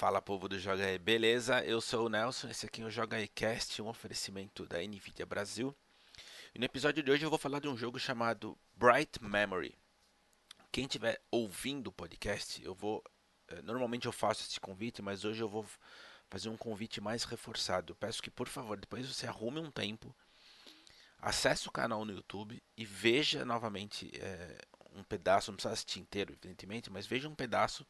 Fala povo do Joga aí, beleza? Eu sou o Nelson, esse aqui é o Joga aí Cast, um oferecimento da Nvidia Brasil. E no episódio de hoje eu vou falar de um jogo chamado Bright Memory. Quem estiver ouvindo o podcast, eu vou. Eh, normalmente eu faço esse convite, mas hoje eu vou fazer um convite mais reforçado. Peço que, por favor, depois você arrume um tempo, acesse o canal no YouTube e veja novamente é, um pedaço, não precisa assistir inteiro, evidentemente, mas veja um pedaço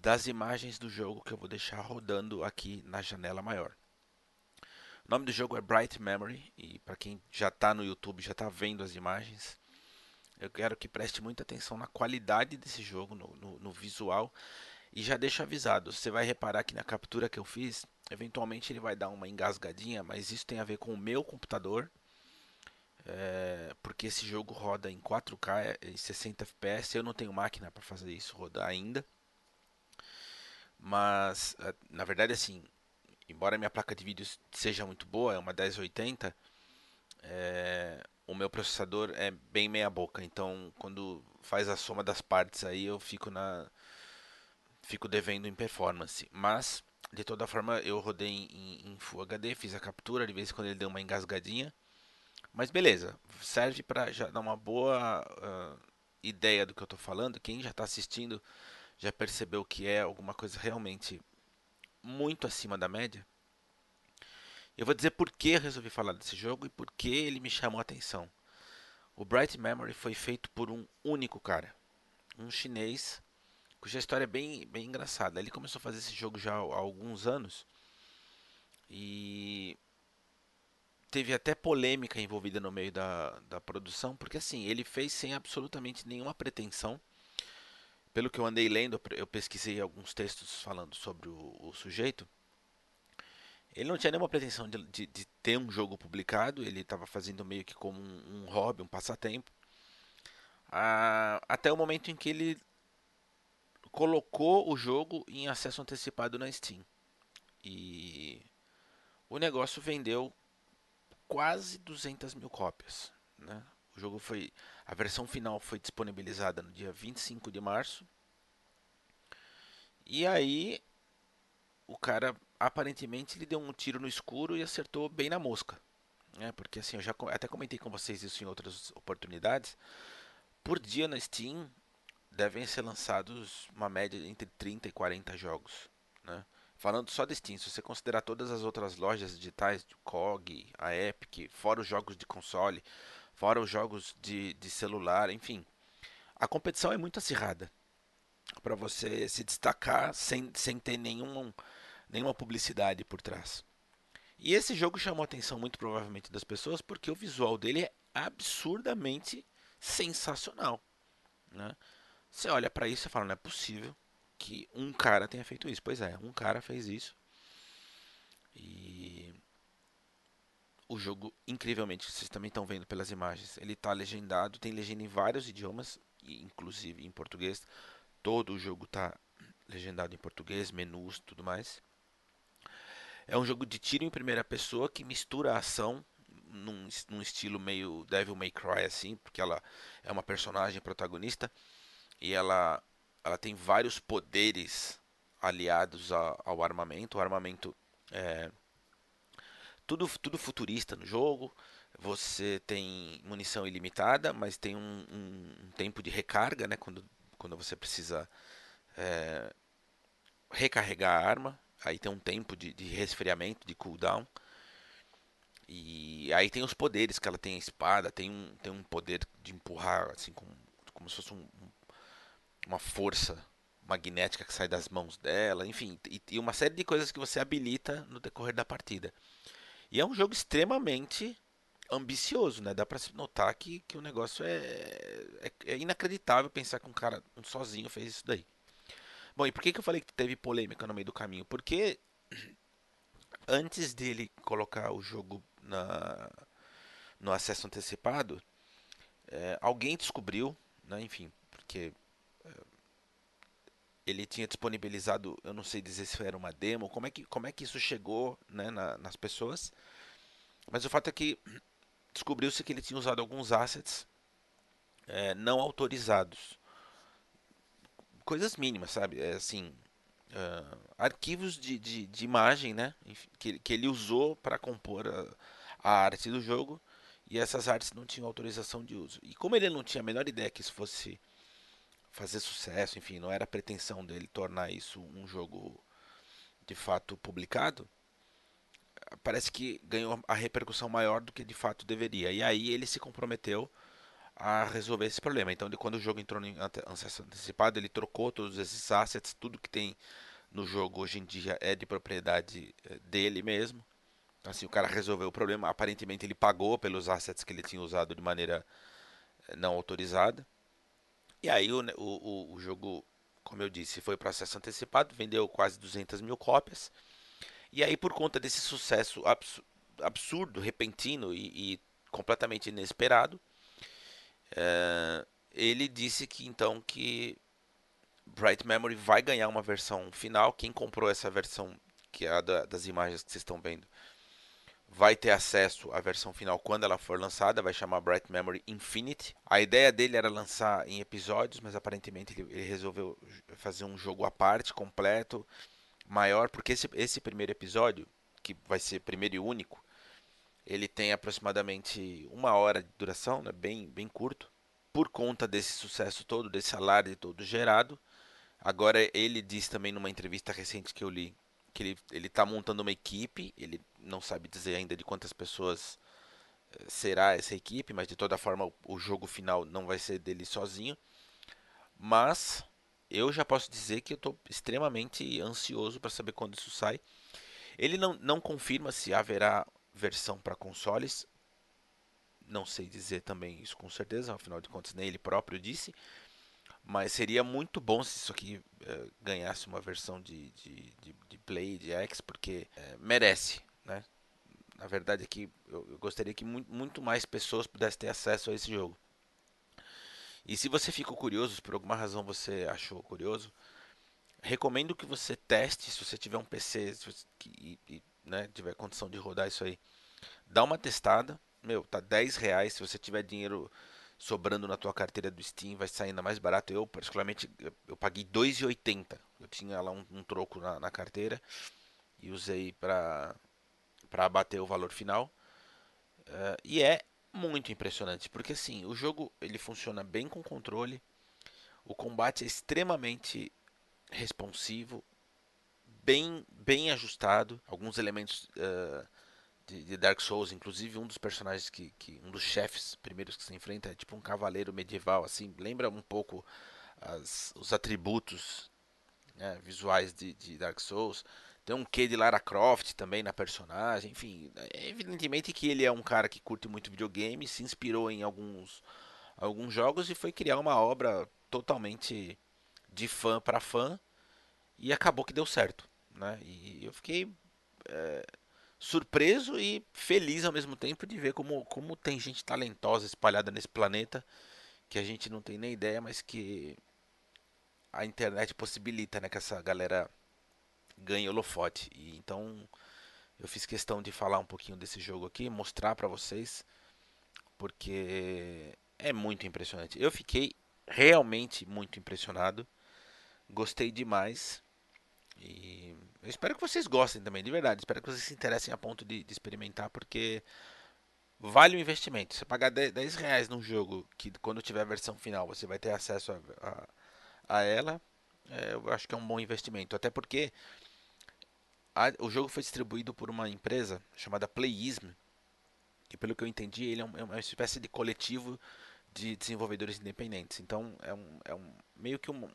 das imagens do jogo que eu vou deixar rodando aqui na janela maior. O nome do jogo é Bright Memory e para quem já está no YouTube, já está vendo as imagens, eu quero que preste muita atenção na qualidade desse jogo, no, no, no visual. E já deixo avisado, você vai reparar que na captura que eu fiz, eventualmente ele vai dar uma engasgadinha, mas isso tem a ver com o meu computador, é, porque esse jogo roda em 4K em 60 FPS. Eu não tenho máquina para fazer isso rodar ainda. Mas, eh, na verdade, assim, embora minha placa de vídeo seja muito boa, é uma 1080, é, o meu processador é bem meia boca. Então, quando faz a soma das partes aí, eu fico na fico devendo em performance. Mas, de toda forma, eu rodei em, em Full HD, fiz a captura, de vez em quando ele deu uma engasgadinha. Mas beleza, serve para já dar uma boa uh, ideia do que eu estou falando. Quem já está assistindo já percebeu que é alguma coisa realmente muito acima da média. Eu vou dizer por que resolvi falar desse jogo e por que ele me chamou a atenção. O Bright Memory foi feito por um único cara, um chinês, cuja história é bem, bem engraçada. Ele começou a fazer esse jogo já há alguns anos e teve até polêmica envolvida no meio da, da produção, porque assim, ele fez sem absolutamente nenhuma pretensão pelo que eu andei lendo, eu pesquisei alguns textos falando sobre o, o sujeito. Ele não tinha nenhuma pretensão de, de, de ter um jogo publicado, ele estava fazendo meio que como um, um hobby, um passatempo. Ah, até o momento em que ele colocou o jogo em acesso antecipado na Steam. E o negócio vendeu quase 200 mil cópias. Né? O jogo foi. A versão final foi disponibilizada no dia 25 de março. E aí o cara aparentemente ele deu um tiro no escuro e acertou bem na mosca. Né? Porque assim, eu já até comentei com vocês isso em outras oportunidades. Por dia na Steam devem ser lançados uma média entre 30 e 40 jogos. Né? Falando só da Steam, se você considerar todas as outras lojas digitais, de COG, a Epic, fora os jogos de console, fora os jogos de, de celular, enfim. A competição é muito acirrada para você se destacar sem, sem ter nenhum, nenhuma publicidade por trás. E esse jogo chamou a atenção muito provavelmente das pessoas porque o visual dele é absurdamente sensacional. Né? Você olha para isso e fala, não é possível que um cara tenha feito isso. Pois é, um cara fez isso. E o jogo, incrivelmente, vocês também estão vendo pelas imagens, ele está legendado, tem legenda em vários idiomas, inclusive em português. Todo o jogo está legendado em português, menus, tudo mais. É um jogo de tiro em primeira pessoa que mistura a ação num, num estilo meio Devil May Cry assim, porque ela é uma personagem protagonista e ela ela tem vários poderes aliados a, ao armamento. O armamento é tudo, tudo futurista no jogo. Você tem munição ilimitada, mas tem um, um, tempo de recarga, né? Quando, quando você precisa é, recarregar a arma. Aí tem um tempo de, de resfriamento, de cooldown. E aí tem os poderes que ela tem a espada, tem um, tem um poder de empurrar, assim, como, como se fosse um, uma força magnética que sai das mãos dela, enfim, e, e uma série de coisas que você habilita no decorrer da partida. E é um jogo extremamente ambicioso, né? Dá pra se notar que, que o negócio é, é, é, inacreditável pensar que um cara sozinho fez isso daí. Bom, e por que, que eu falei que teve polêmica no meio do caminho? Porque antes dele colocar o jogo na, no acesso antecipado, é, alguém descobriu, né, enfim, porque ele tinha disponibilizado, eu não sei dizer se era uma demo, como é que, como é que isso chegou né, na, nas pessoas. Mas o fato é que descobriu-se que ele tinha usado alguns assets é, não autorizados. Coisas mínimas, sabe? É assim, uh, arquivos de, de, de, imagem, né? Que, que ele usou para compor a, a, arte do jogo e essas artes não tinham autorização de uso. E como ele não tinha a menor ideia que isso fosse fazer sucesso, enfim, não era a pretensão dele tornar isso um jogo de fato publicado, parece que ganhou a repercussão maior do que de fato deveria. E aí ele se comprometeu a resolver esse problema. Então, quando o jogo entrou em acesso antecipado, ele trocou todos esses assets, tudo que tem no jogo hoje em dia é de propriedade eh, dele mesmo. Assim, o cara resolveu o problema. Aparentemente, ele pagou pelos assets que ele tinha usado de maneira eh, não autorizada. E aí, o, o, o jogo, como eu disse, foi para acesso antecipado, vendeu quase 200 mil cópias. E aí, por conta desse sucesso absurdo, repentino e, e completamente inesperado, é, ele disse que então que Bright Memory vai ganhar uma versão final. Quem comprou essa versão, que é a da, das imagens que vocês estão vendo, vai ter acesso à versão final quando ela for lançada. Vai chamar Bright Memory Infinite. A ideia dele era lançar em episódios, mas aparentemente ele, ele resolveu fazer um jogo à parte, completo, maior, porque esse, esse primeiro episódio, que vai ser primeiro e único, ele tem aproximadamente uma hora de duração, né? bem, bem curto. Por conta desse sucesso todo, desse alarde todo gerado. Agora ele disse também numa entrevista recente que eu li que ele está montando uma equipe. Ele não sabe dizer ainda de quantas pessoas eh, será essa equipe, mas de toda forma o jogo final não vai ser dele sozinho. Mas eu já posso dizer que eu estou extremamente ansioso para saber quando isso sai. Ele não, não confirma se haverá versão para consoles. Não sei dizer também isso com certeza, afinal de contas nem ele próprio disse. Mas seria muito bom se isso aqui uh, ganhasse uma versão de, de, de, de Play, de X, porque uh, merece, né? Na verdade aqui eu, eu gostaria que muito, muito mais pessoas pudessem ter acesso a esse jogo. E se você ficou curioso, por alguma razão você achou curioso, recomendo que você teste, se você tiver um PC e, e né, tiver condição de rodar isso aí, dá uma testada. Meu, tá 10 reais. Se você tiver dinheiro sobrando na tua carteira do Steam, vai sair ainda mais barato. Eu, particularmente, eu paguei 2,80. Eu tinha lá um, um troco na, na, carteira e usei para para abater o valor final. Uh, e é muito impressionante, porque assim, o jogo ele funciona bem com controle. O combate é extremamente responsivo, bem, bem ajustado. Alguns elementos uh, de, de, Dark Souls, inclusive um dos personagens que, que, um dos chefes primeiros que se enfrenta é tipo um cavaleiro medieval, assim, lembra um pouco as, os atributos né, visuais de, de, Dark Souls. Tem um quê de Lara Croft também na personagem, enfim, é evidentemente que ele é um cara que curte muito videogame, se inspirou em alguns alguns jogos e foi criar uma obra totalmente de fã para fã e acabou que deu certo né? E eu fiquei é, surpreso e feliz ao mesmo tempo de ver como, como tem gente talentosa espalhada nesse planeta que a gente não tem nem ideia, mas que a internet possibilita, né, que essa galera ganhe holofote. E então eu fiz questão de falar um pouquinho desse jogo aqui, mostrar para vocês, porque é muito impressionante. Eu fiquei realmente muito impressionado. Gostei demais. E eu espero que vocês gostem também, de verdade. Espero que vocês se interessem a ponto de, de experimentar, porque vale o investimento. Você pagar 10 reais num jogo que quando tiver a versão final você vai ter acesso a, a, a ela, é, eu acho que é um bom investimento. Até porque a, o jogo foi distribuído por uma empresa chamada Playism, que pelo que eu entendi ele é, um, é uma espécie de coletivo de desenvolvedores independentes. Então é um, é um meio que um,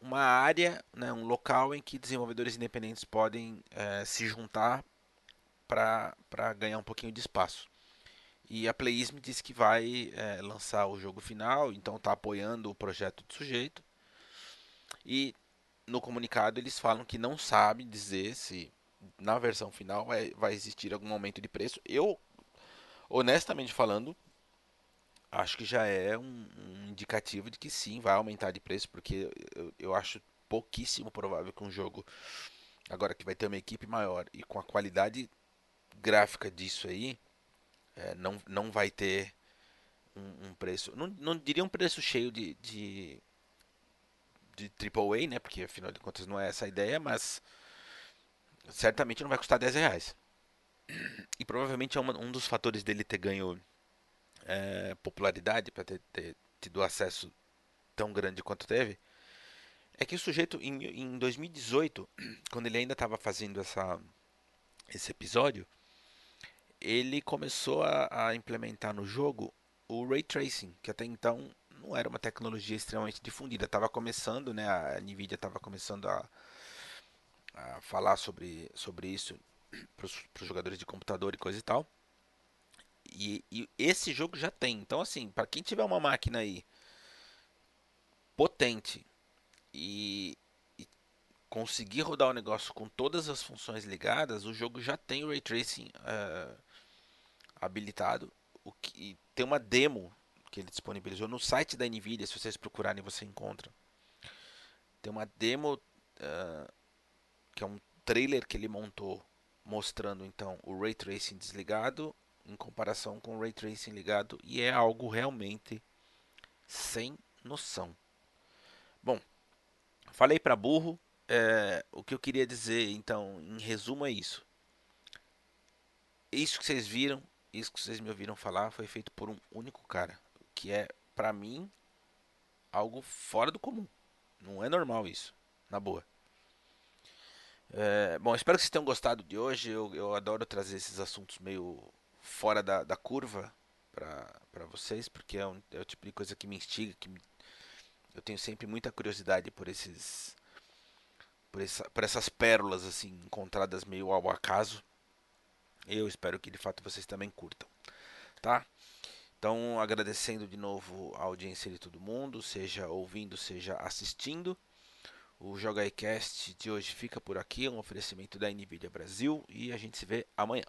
uma área, né, um local em que desenvolvedores independentes podem é, se juntar para ganhar um pouquinho de espaço. E a Playism disse que vai é, lançar o jogo final, então está apoiando o projeto do sujeito. E no comunicado eles falam que não sabe dizer se na versão final vai, vai existir algum aumento de preço. Eu, honestamente falando, acho que já é um, um, indicativo de que sim, vai aumentar de preço, porque eu, eu acho pouquíssimo provável que um jogo, agora que vai ter uma equipe maior e com a qualidade gráfica disso aí, é, não, não vai ter um, um, preço, não, não diria um preço cheio de, de, de AAA, né? Porque afinal de contas não é essa a ideia, mas certamente não vai custar 10 reais. E provavelmente é uma, um dos fatores dele ter ganho é, popularidade para ter, ter tido acesso tão grande quanto teve. É que o sujeito, em, em 2018, quando ele ainda estava fazendo essa, esse episódio, ele começou a, a, implementar no jogo o Ray Tracing, que até então não era uma tecnologia extremamente difundida. Estava começando, né, a NVIDIA estava começando a, a falar sobre, sobre isso para os jogadores de computador e coisa e tal. E, e esse jogo já tem. Então, assim, para quem tiver uma máquina aí potente e, e, conseguir rodar o negócio com todas as funções ligadas, o jogo já tem o Ray Tracing uh, habilitado. O que, tem uma demo que ele disponibilizou no site da NVIDIA, se vocês procurarem você encontra. Tem uma demo uh, que é um trailer que ele montou mostrando então o Ray Tracing desligado em comparação com o Ray Tracing ligado e é algo realmente sem noção. Bom, falei para burro. É, o que eu queria dizer, então, em resumo, é isso. Isso que vocês viram, isso que vocês me ouviram falar, foi feito por um único cara, que é, para mim, algo fora do comum. Não é normal isso, na boa. É, bom, espero que vocês tenham gostado de hoje. Eu, eu adoro trazer esses assuntos meio fora da, da curva para vocês, porque é, um, é o tipo de coisa que me instiga, que me, eu tenho sempre muita curiosidade por esses por, essa, por essas pérolas assim encontradas meio ao acaso. Eu espero que de fato vocês também curtam, tá? Então, agradecendo de novo a audiência de todo mundo, seja ouvindo, seja assistindo. O Joga iCast de hoje fica por aqui, um oferecimento da Nvidia Brasil e a gente se vê amanhã.